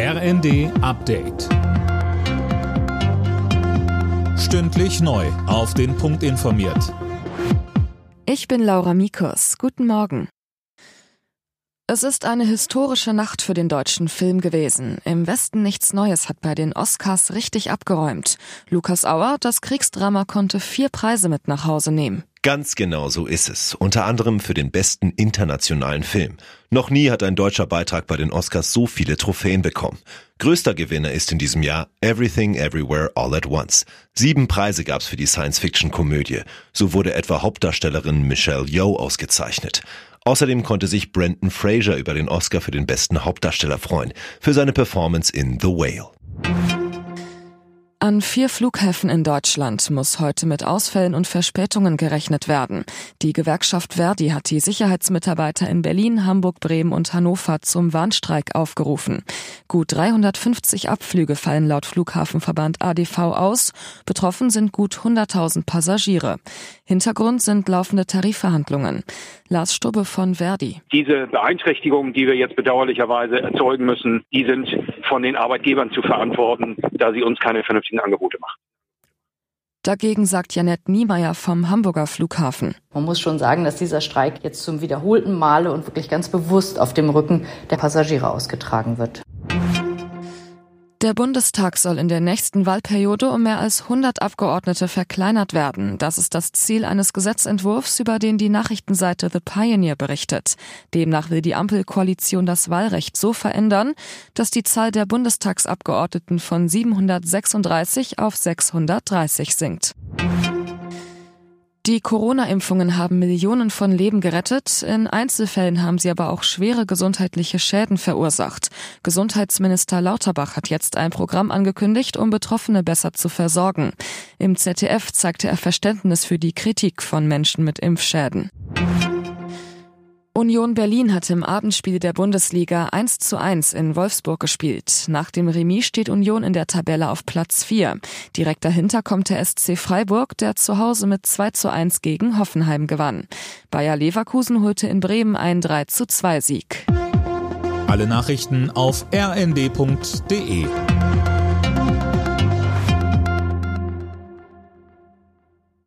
RND Update. Stündlich neu. Auf den Punkt informiert. Ich bin Laura Mikus. Guten Morgen. Es ist eine historische Nacht für den deutschen Film gewesen. Im Westen nichts Neues hat bei den Oscars richtig abgeräumt. Lukas Auer, das Kriegsdrama, konnte vier Preise mit nach Hause nehmen. Ganz genau so ist es. Unter anderem für den besten internationalen Film. Noch nie hat ein deutscher Beitrag bei den Oscars so viele Trophäen bekommen. Größter Gewinner ist in diesem Jahr Everything Everywhere All at Once. Sieben Preise gab's für die Science-Fiction-Komödie. So wurde etwa Hauptdarstellerin Michelle Yeoh ausgezeichnet. Außerdem konnte sich Brendan Fraser über den Oscar für den besten Hauptdarsteller freuen, für seine Performance in The Whale. An vier Flughäfen in Deutschland muss heute mit Ausfällen und Verspätungen gerechnet werden. Die Gewerkschaft Verdi hat die Sicherheitsmitarbeiter in Berlin, Hamburg, Bremen und Hannover zum Warnstreik aufgerufen. Gut 350 Abflüge fallen laut Flughafenverband ADV aus. Betroffen sind gut 100.000 Passagiere. Hintergrund sind laufende Tarifverhandlungen. Lars Stubbe von Verdi. Diese Beeinträchtigungen, die wir jetzt bedauerlicherweise erzeugen müssen, die sind von den Arbeitgebern zu verantworten, da sie uns keine vernünftigen Angebote machen. Dagegen sagt Janette Niemeyer vom Hamburger Flughafen. Man muss schon sagen, dass dieser Streik jetzt zum wiederholten Male und wirklich ganz bewusst auf dem Rücken der Passagiere ausgetragen wird. Der Bundestag soll in der nächsten Wahlperiode um mehr als 100 Abgeordnete verkleinert werden. Das ist das Ziel eines Gesetzentwurfs, über den die Nachrichtenseite The Pioneer berichtet. Demnach will die Ampelkoalition das Wahlrecht so verändern, dass die Zahl der Bundestagsabgeordneten von 736 auf 630 sinkt. Die Corona-Impfungen haben Millionen von Leben gerettet. In Einzelfällen haben sie aber auch schwere gesundheitliche Schäden verursacht. Gesundheitsminister Lauterbach hat jetzt ein Programm angekündigt, um Betroffene besser zu versorgen. Im ZDF zeigte er Verständnis für die Kritik von Menschen mit Impfschäden. Union Berlin hat im Abendspiel der Bundesliga 1 zu 1 in Wolfsburg gespielt. Nach dem Remis steht Union in der Tabelle auf Platz 4. Direkt dahinter kommt der SC Freiburg, der zu Hause mit 2 zu 1 gegen Hoffenheim gewann. Bayer Leverkusen holte in Bremen einen 3 zu 2 Sieg. Alle Nachrichten auf rnd.de